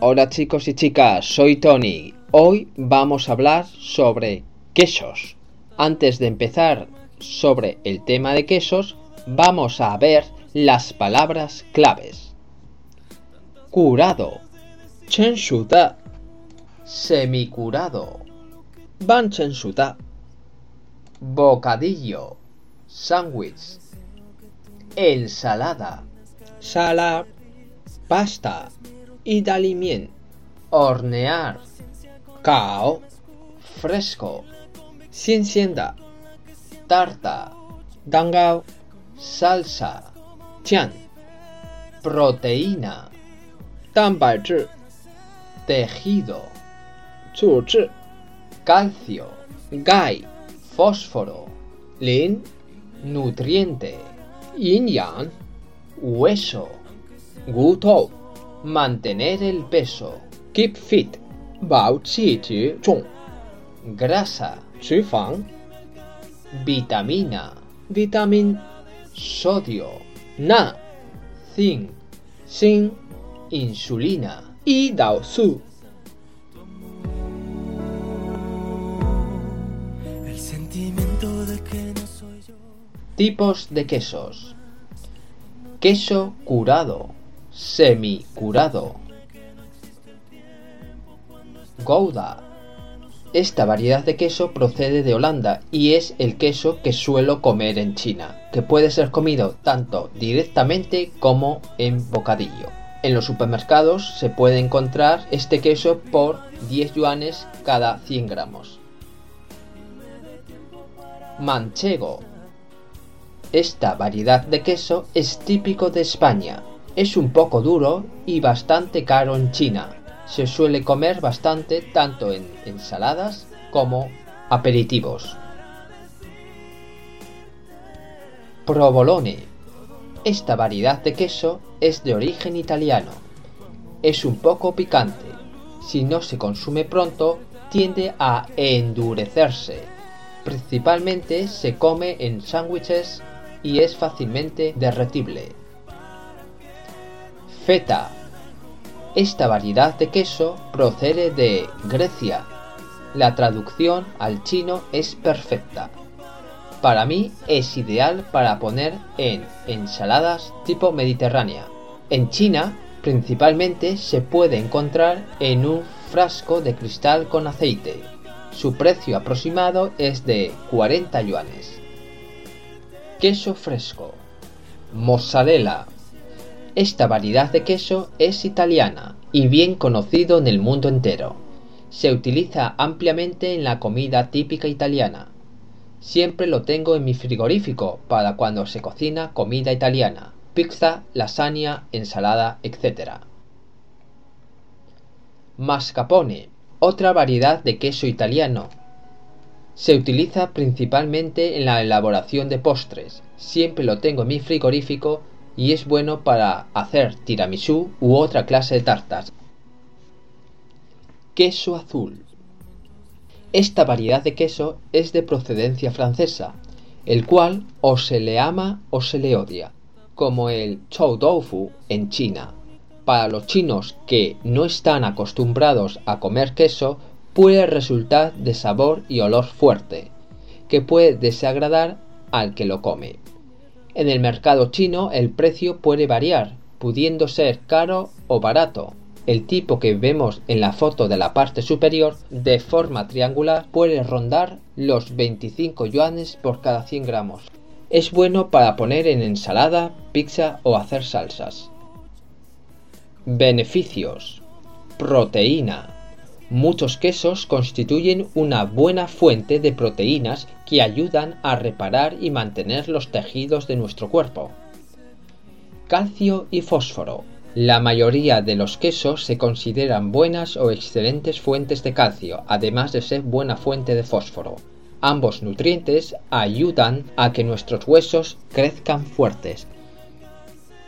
Hola chicos y chicas, soy Tony. Hoy vamos a hablar sobre quesos. Antes de empezar sobre el tema de quesos, vamos a ver las palabras claves. Curado. Chenshuta. Semicurado. Banchensuta. Bocadillo. Sándwich. Ensalada. Sala pasta, idalimiento, hornear, cao, fresco, ciencienda, tarta, dangao, salsa, tian, proteína, tanbaizhi, tejido, zhi, calcio, gai, fósforo, lin, nutriente, yin yang, hueso. Good mantener el peso. Keep fit. Bao Qi Qi Zhong. Grasa, Qi Vitamina, Vitamin. Sodio, Na. Zinc, sin, Insulina. Y Dao Su. Tipos de quesos. Queso curado, semicurado. Gouda. Esta variedad de queso procede de Holanda y es el queso que suelo comer en China, que puede ser comido tanto directamente como en bocadillo. En los supermercados se puede encontrar este queso por 10 yuanes cada 100 gramos. Manchego. Esta variedad de queso es típico de España. Es un poco duro y bastante caro en China. Se suele comer bastante tanto en ensaladas como aperitivos. Provolone. Esta variedad de queso es de origen italiano. Es un poco picante. Si no se consume pronto, tiende a endurecerse. Principalmente se come en sándwiches y es fácilmente derretible. Feta. Esta variedad de queso procede de Grecia. La traducción al chino es perfecta. Para mí es ideal para poner en ensaladas tipo mediterránea. En China, principalmente se puede encontrar en un frasco de cristal con aceite. Su precio aproximado es de 40 yuanes. Queso fresco. Mozzarella. Esta variedad de queso es italiana y bien conocido en el mundo entero. Se utiliza ampliamente en la comida típica italiana. Siempre lo tengo en mi frigorífico para cuando se cocina comida italiana, pizza, lasaña, ensalada, etc. Mascarpone, otra variedad de queso italiano. Se utiliza principalmente en la elaboración de postres. Siempre lo tengo en mi frigorífico y es bueno para hacer tiramisú u otra clase de tartas. Queso azul. Esta variedad de queso es de procedencia francesa, el cual o se le ama o se le odia, como el chou tofu en China. Para los chinos que no están acostumbrados a comer queso, puede resultar de sabor y olor fuerte, que puede desagradar al que lo come. En el mercado chino el precio puede variar, pudiendo ser caro o barato. El tipo que vemos en la foto de la parte superior, de forma triangular, puede rondar los 25 yuanes por cada 100 gramos. Es bueno para poner en ensalada, pizza o hacer salsas. Beneficios. Proteína. Muchos quesos constituyen una buena fuente de proteínas que ayudan a reparar y mantener los tejidos de nuestro cuerpo. Calcio y fósforo. La mayoría de los quesos se consideran buenas o excelentes fuentes de calcio, además de ser buena fuente de fósforo. Ambos nutrientes ayudan a que nuestros huesos crezcan fuertes.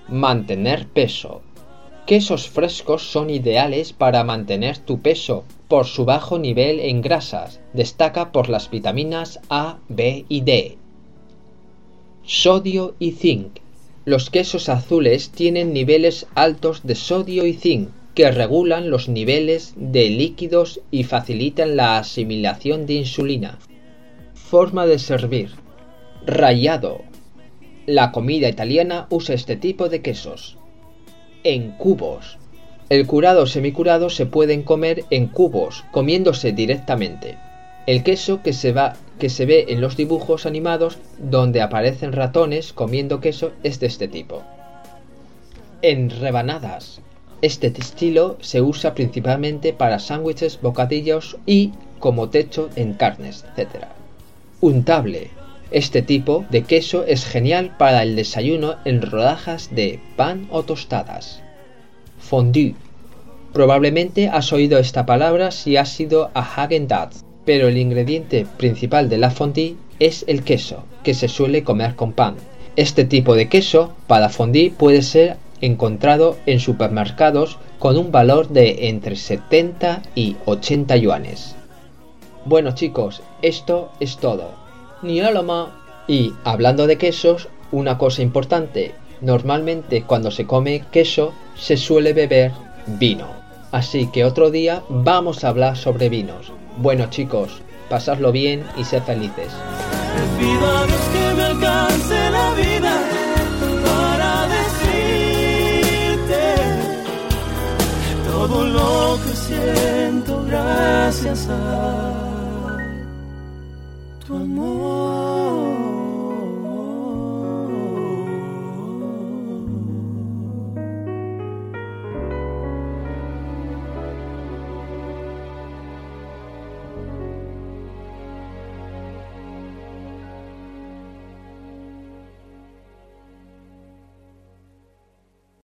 Mantener peso. Quesos frescos son ideales para mantener tu peso por su bajo nivel en grasas. Destaca por las vitaminas A, B y D. Sodio y zinc. Los quesos azules tienen niveles altos de sodio y zinc que regulan los niveles de líquidos y facilitan la asimilación de insulina. Forma de servir. Rayado. La comida italiana usa este tipo de quesos. En cubos. El curado o semicurado se pueden comer en cubos, comiéndose directamente. El queso que se, va, que se ve en los dibujos animados donde aparecen ratones comiendo queso es de este tipo. En rebanadas. Este estilo se usa principalmente para sándwiches, bocadillos y como techo en carnes, etc. Untable. Este tipo de queso es genial para el desayuno en rodajas de pan o tostadas. Fondue. Probablemente has oído esta palabra si has ido a Häagen-Dazs pero el ingrediente principal de la fondue es el queso, que se suele comer con pan. Este tipo de queso para fondue puede ser encontrado en supermercados con un valor de entre 70 y 80 yuanes. Bueno chicos, esto es todo. Ni Y hablando de quesos, una cosa importante, normalmente cuando se come queso se suele beber vino. Así que otro día vamos a hablar sobre vinos. Bueno chicos, pasadlo bien y sed felices. todo lo que siento gracias a 多么